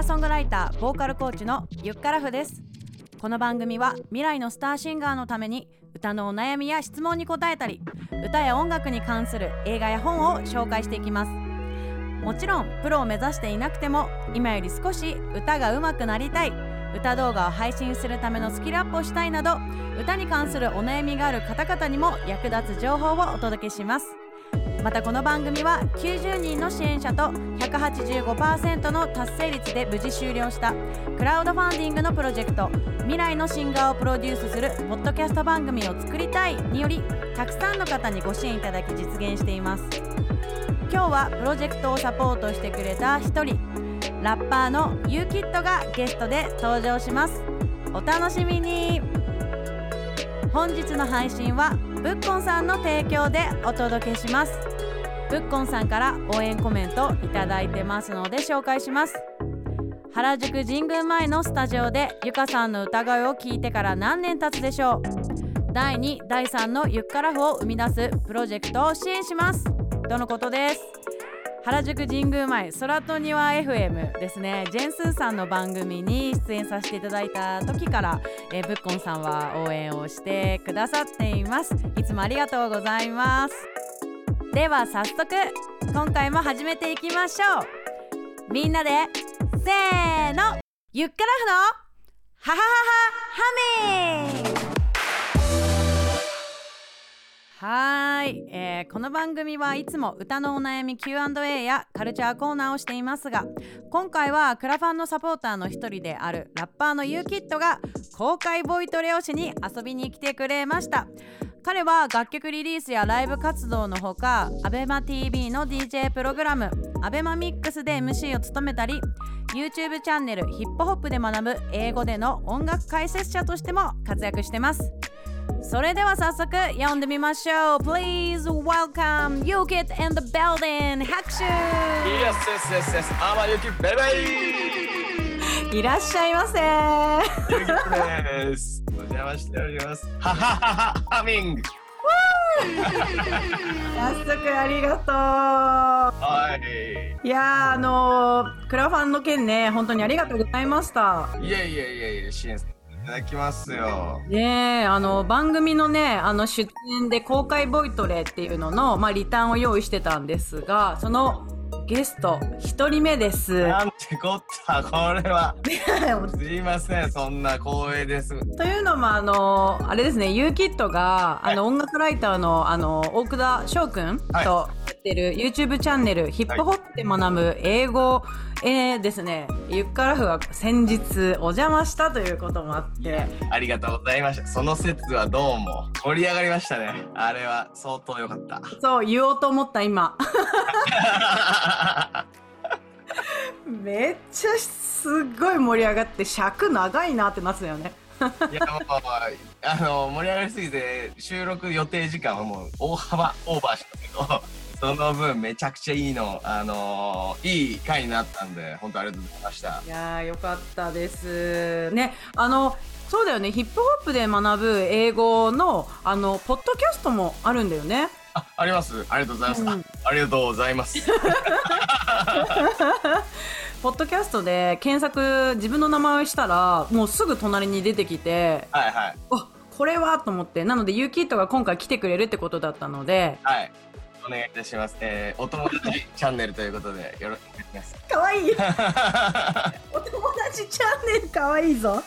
ーソングライターボーカルコーチのゆっからふです。この番組は未来のスターシンガーのために歌のお悩みや質問に答えたり歌や音楽に関する映画や本を紹介していきます。もちろんプロを目指していなくても今より少し歌が上手くなりたい歌動画を配信するためのスキルアップをしたいなど歌に関するお悩みがある方々にも役立つ情報をお届けします。またこの番組は90人の支援者と185%の達成率で無事終了したクラウドファンディングのプロジェクト未来のシンガーをプロデュースするポッドキャスト番組を作りたいによりたくさんの方にご支援いただき実現しています今日はプロジェクトをサポートしてくれた一人ラッパーのユーキットがゲストで登場しますお楽しみに本日の配信はぶっこんさんの提供でお届けします。ぶっこんさんから応援コメントいただいてますので紹介します。原宿神宮前のスタジオでゆかさんの歌声を聞いてから何年経つでしょう。第2第3のゆっからふを生み出すプロジェクトを支援します。とのことです。原宿神宮前空と庭 FM ですね。ジェンスーさんの番組に出演させていただいた時から、えー、ぶっこんさんは応援をしてくださっています。いつもありがとうございます。では早速今回も始めていきましょう。みんなでせーのゆっからふのははははハミンはい、えーこの番組はいつも歌のお悩み Q&A やカルチャーコーナーをしていますが今回はクラファンのサポーターの一人であるラッパーのユーキットが公開ボイトレをしに遊びに来てくれました。彼は楽曲リリースやライブ活動のほか ABEMATV の DJ プログラム ABEMAMIX で MC を務めたり YouTube チャンネルヒップホップで学ぶ英語での音楽解説者としても活躍してます。それでは早速読んでみましょう Please welcome Yukit in the building 拍手 Yes, yes, yes, yes. あまゆきベイベイいらっしゃいませゆきです。お邪魔しております。ははははハミング。早速ありがとはい。ういやーあのー、クラファンの件ね本当にありがとうございましたいやいやいやいや、支援させていただきますよ。ねえあの番組のねあの出演で公開ボイトレっていうのの、まあ、リターンを用意してたんですがそのゲスト一人目です。なんてこった、これは。すいません、そんな光栄です。というのもあのあれですねユーキットが、はいあの音楽ライターのあの大久田翔くんとはいやってる YouTube チャンネル、ヒップホップで学ぶ英語、えーですねゆっからふが先日お邪魔したということもあってありがとうございました。その説はどうも盛り上がりましたね。あれは相当良かった。そう言おうと思った今めっちゃすっごい盛り上がって尺長いなってなってたよねいやもうあの盛り上がりすぎて収録予定時間はもう大幅オーバーしたけどその分めちゃくちゃいいのあのいい回になったんで本当ありがとうございました。いやーよかったです。ねあのそうだよね。ヒップホップで学ぶ英語のあのポッドキャストもあるんだよね。ああります。ありがとうございます、うん。あありがとうございます。ポッドキャストで検索自分の名前をしたらもうすぐ隣に出てきてはいはい。あこれはと思って。なのでユーキットが今回来てくれるってことだったのではいお願いいたします。えー、お友達チャンネルということでよろしくお願いします。かわいい。お友達チャンネルかわいいぞ。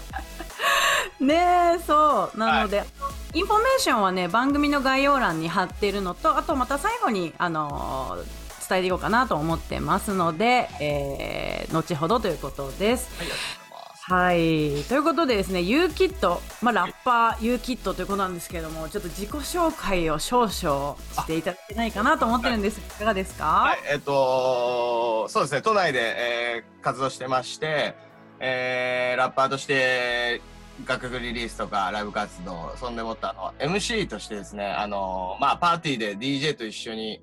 ねえそう。なので、インフォメーションはね番組の概要欄に貼ってるのとあとまた最後にあのー伝えていこうかなと思ってますので、えー後ほどということです。はいはい。ということでですね YOU-KID、まあ、ラッパー YOU-KID ということなんですけどもちょっと自己紹介を少々していただけないかなと思ってるんです。い。かがですか、はい、えっ、とそうですね、都内で、えー活動してまして、えーラッパーとして楽曲リリースとかライブ活動、そんでもったあの MC としてですね、あのまあパーティーで DJ と一緒に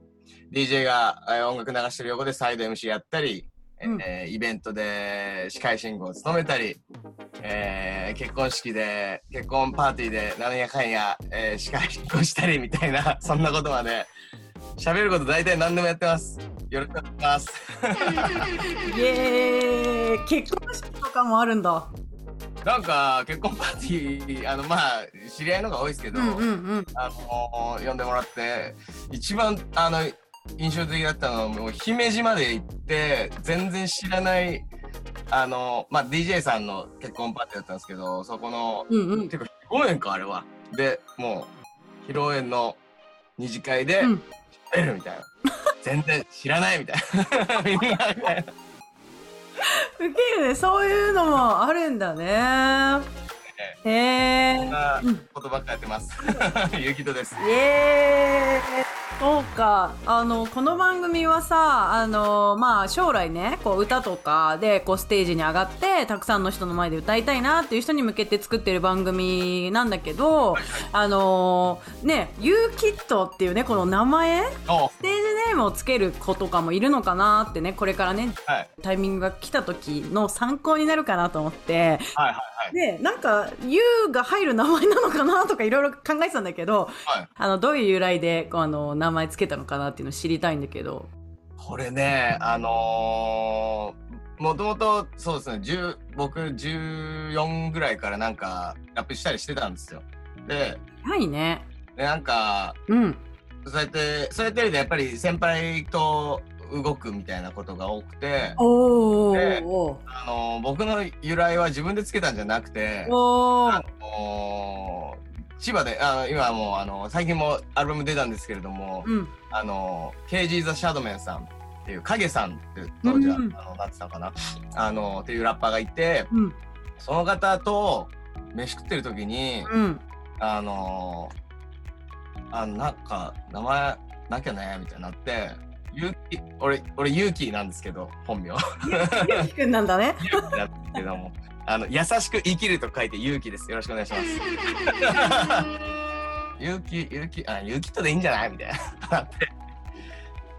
DJ が、えー音楽流してる横でサイド MC やったり、うんえーイベントで司会進行を務めたり、えー結婚式で、結婚パーティーで何やかんや、えー司会進行したりみたいな、そんなことまで、喋ること大体何でもやってます。よろしくお願いします。イエーイ。結婚式とかもあるんだ。なんか結婚パーティー、あのまあ知り合いのが多いですけど、うんうんうん。あの呼んでもらって一番あの印象的だったのはもう姫路まで行って全然知らないあのまあ DJ さんの結婚パーティーだったんですけどそこのうんうん。てか披露宴かあれは。でもう披露宴の二次会でうん。喋るみたいな、全然知らないみたいな。みんなみたいなウケるね。そういうのもあるんだね。へえそんなうん。ことばっかやってます。ゆきとです。イエーイそうか。あのこの番組はさあのまあ将来ねこう歌とかでこうステージに上がってたくさんの人の前で歌いたいなっていう人に向けて作ってる番組なんだけどあのね「ユーキット」っていうねこの名前おステージネームをつける子とかもいるのかなってねこれからねはい。タイミングが来た時の参考になるかなと思ってはいはいはいでなんか「ユー」が入る名前なのかなとかいろいろ考えてたんだけどはいあのどういう由来でこうあの名前つけたのかなっていうのを知りたいんだけど。これね、あのー、もともとそうですね、10僕14ぐらいからなんかラップしたりしてたんですよ。で、はいね。でなんか、うん。そうやって、そうやってるとやっぱり先輩と動くみたいなことが多くて、おであのー僕の由来は自分でつけたんじゃなくて、おあのー千葉で、あの今はもうあの最近もアルバム出たんですけれども、うん。あの、KG ザ・シャドメンさんっていう、影さんって当時は、うんあの、なってたのかなあの、っていうラッパーがいて、うん。その方と飯食ってる時に、うん。あの、あなんか、名前なきゃね、みたいになって、ゆうき、俺、俺、ゆうきなんですけど、本名。ゆうきくんなんだね。ゆうきなんですけども、あの、優しく生きると書いてゆうきです。よろしくお願いします。ゆうき、ゆうき、あ、ゆうきとでいいんじゃないみたいな。なって。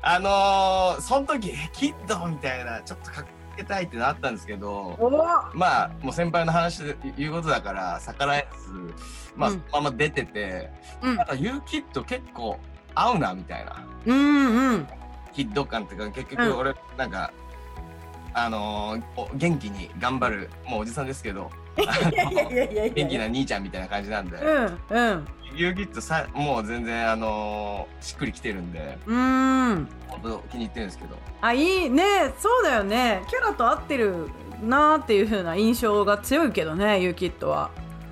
あのー、その時、えキッドみたいな、ちょっとかけたいってなったんですけど、おまあ、もう先輩の話で言うことだから、逆らえず、まあ、うんそのまま出てて、うんなんか、ゆうきっと結構合うな、みたいな。うんうん。キッド感っていうか、結うん局俺、なんか、あのーお元気に頑張る、もうおじさんですけど。元気な兄ちゃんみたいな感じなんで、うんうん。ユーギットさもう全然あのーしっくりきてるんでうーん。本当気に入ってるんですけどあ、いいね。そうだよね。キャラと合ってるなーっていう風な印象が強いけどね、ユーキットは。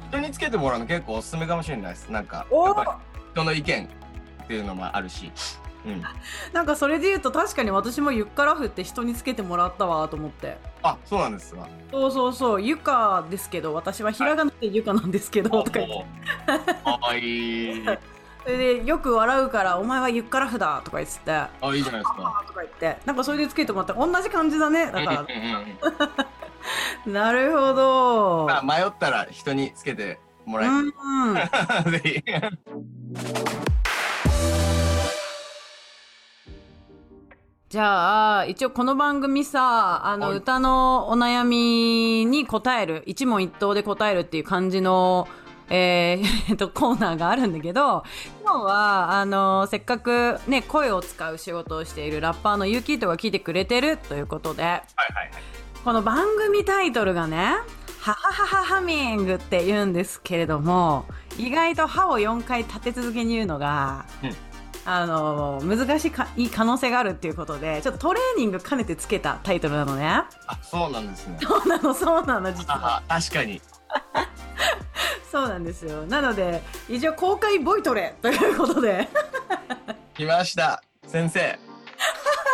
人につけてもらうの結構おすすめかもしれないですなんかおやっぱり人の意見っていうのもあるし、うん、なんかそれで言うと確かに私もユッカラフって人につけてもらったわと思って。あそうなんですわそうそうそう、ユカですけど、私はひらがなでユカなんですけど、とか言って。かわいい。それでよく笑うから、お前はユッカラフだとか言って。て。あいいじゃないですか。とか言って。なんかそれでつけてもらったら同じ感じだねだから。なるほど。まあ迷ったら人につけてもらえ。うんる、ぜひじゃあ一応この番組さあのはい。歌のお悩みに答える一問一答で答えるっていう感じのえー えっとコーナーがあるんだけど今日はあのせっかくね声を使う仕事をしているラッパーのユーキートが聞いてくれてるということではいはいはい。この番組タイトルがね「ハハハハハミング」って言うんですけれども意外と歯を4回立て続けに言うのが、うんあの難しいかいい可能性があるっていうことでちょっとトレーニング兼ねてつけたタイトルなのね。あそうなんですね。そうなのそうなの実は。あ確かに。そうなんですよ。なので一応公開ボイトレということで。来ました。先生。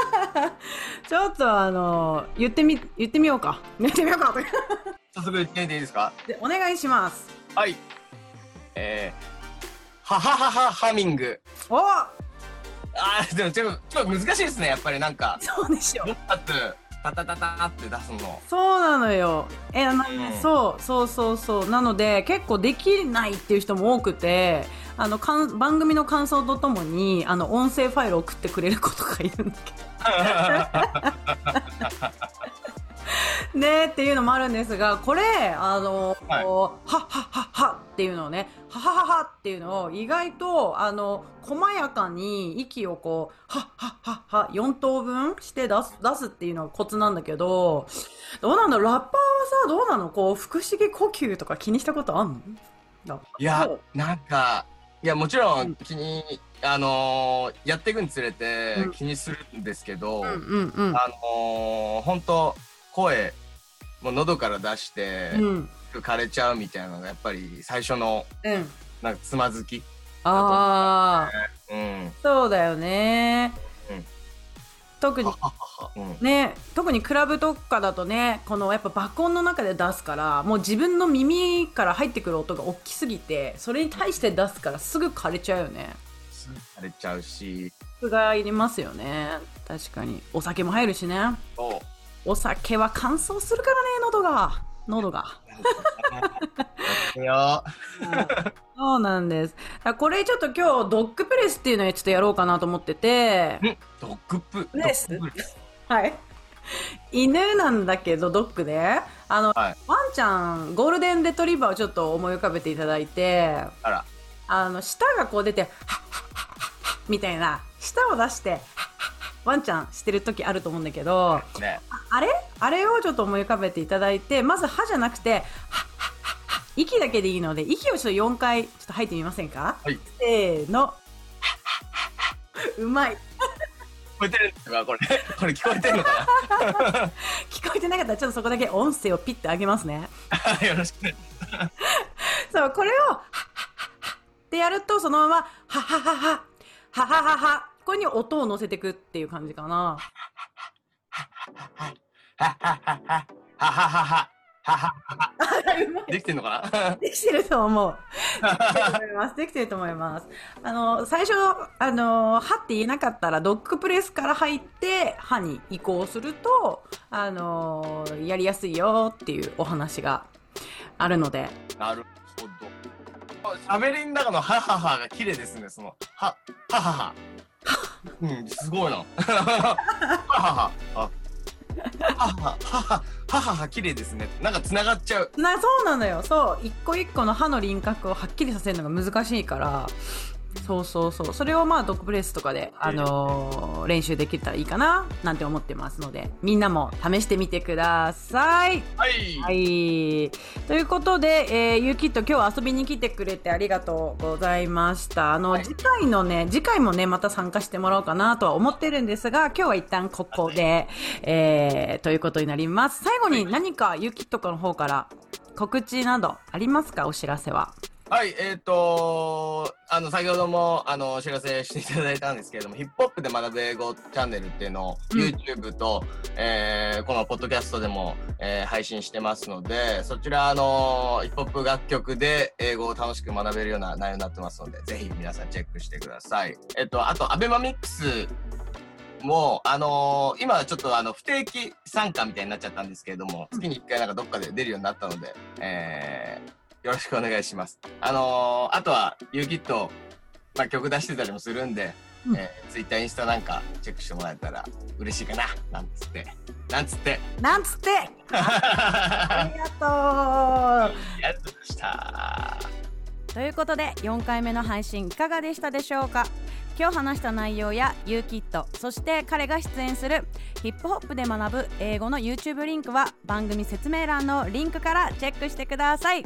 ちょっとあの言ってみ言ってみようか。言ってみようか。早速言ってみていいですか？でお願いします。はい。えー、ははははハミング。おあーでもちょっとちょっと難しいですねやっぱりなんか。そうでしょ。タタタタって出すの。そうなのよ。えなうん。そうそうそうそう。なので結構できないっていう人も多くてあのかん番組の感想とともにあの音声ファイルを送ってくれる子とかいるんだけど ねっていうのもあるんですがこれあの、はい。はっはっはっはっていうのをねははははっていうのを意外とあの細やかに息をこうはっはっはっは4等分して出す出すっていうのがコツなんだけどどうなんだろう？ラッパーはさどうなの？こう腹式呼吸とか気にしたことあんの？いやなんか、いや、もちろうん。ん気に、あのーやっていくにつれてうん。気にするんですけど、うんうんうん。あのー、本当声、もう喉から出して、うん。枯れちゃうみたいなのが、やっぱり最初の、うん。なんかつまずき。ああうん。そうだよね、うん。特に。ね特にクラブとかだとねこのやっぱ爆音の中で出すからもう自分の耳から入ってくる音が大きすぎてそれに対して出すからすぐ枯れちゃうよね。すぐ枯れちゃうし、そがいりますよね。確かに。お酒も入るしね。そう。お酒は乾燥するからね喉が。喉が。そうなんです。これちょっと今日ドッグプレスっていうのをちょっとやろうかなと思ってて。んドッグプレース？はい。犬なんだけどドッグであの、はい。ワンちゃんゴールデンレトリバーをちょっと思い浮かべていただいて。あの舌がこう出てはっはっはっはっみたいな舌を出してはっはっはワンちゃんしてる時あると思うんだけどね。ああれ？あれをちょっと思い浮かべていただいてまず歯じゃなくてはっはっはっは息だけでいいので息をちょっと4回ちょっと吐いてみませんかはい。せーのうまい聞こえてるんですかこれ。これ聞こえてるのか聞こえてなかったらちょっとそこだけ音声をピッて上げますねなよろしくね。そうこれをはってやるとそのままはっはっはっはははははこに音を乗せていくっていう感じかな。できてるのかな？できてると思う。できてると思います。あの、最初、あの、歯って言えなかったら、ドッグプレスから入って、歯に移行すると、あの、やりやすいよっていうお話があるので。なるほど。喋りの中のハハハが綺麗ですね、その、は、ハハハ。うん、すごいな。ははは。あ、ははははははは綺麗ですね。なんか繋がっちゃう。な、そうなのよ。そう。一個一個の歯の輪郭をはっきりさせるのが難しいから、そうそうそう。それをまあ、ドッグプレスとかで、あのー練習できたらいいかな、なんて思ってますので、みんなも試してみてください。はい。はい。ということで、えー、ゆうきっと今日遊びに来てくれてありがとうございました。あの、はい次回のね、次回もね、また参加してもらおうかなとは思ってるんですが、今日は一旦ここで、えー、ということになります。最後に何かゆうきっとの方から告知などありますか？お知らせは。はい、えっ、とあの、先ほども、あの、お知らせしていただいたんですけれども、ヒップホップで学ぶ英語チャンネルっていうのを、うん YouTube と、えーこのポッドキャストでも、えー配信してますので、そちら、あの、ヒップホップ楽曲で英語を楽しく学べるような内容になってますので、ぜひ皆さんチェックしてください。えっ、と、あと、アベマミックスも、あの今はちょっとあの不定期参加みたいになっちゃったんですけれども、月に1回なんかどっかで出るようになったので、えーよろしくお願いします。あのーあとは、ユーキット、まあ、曲出してたりもするんで、うんえー、ツイッター、インスタなんかチェックしてもらえたら嬉しいかな、なんつって。なんつって。なんつってあ ありがとうりがとうございました。ということで4回目の配信いかがでしたでしょうか？今日話した内容や u キットそして彼が出演するヒップホップで学ぶ英語の YouTube リンクは番組説明欄のリンクからチェックしてください。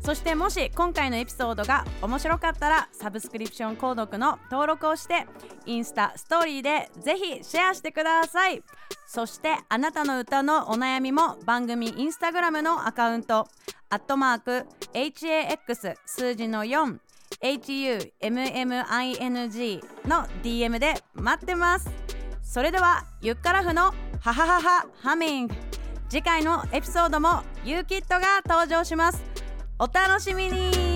そしてもし今回のエピソードが面白かったらサブスクリプション購読の登録をしてインスタストーリーでぜひシェアしてください。そしてあなたの歌のお悩みも番組インスタグラムのアカウント。アットマーク HAX 数字の4 HUMMING の DM で待ってます。それではゆっからふのハハハハハミング。次回のエピソードもユーキットが登場します。お楽しみに。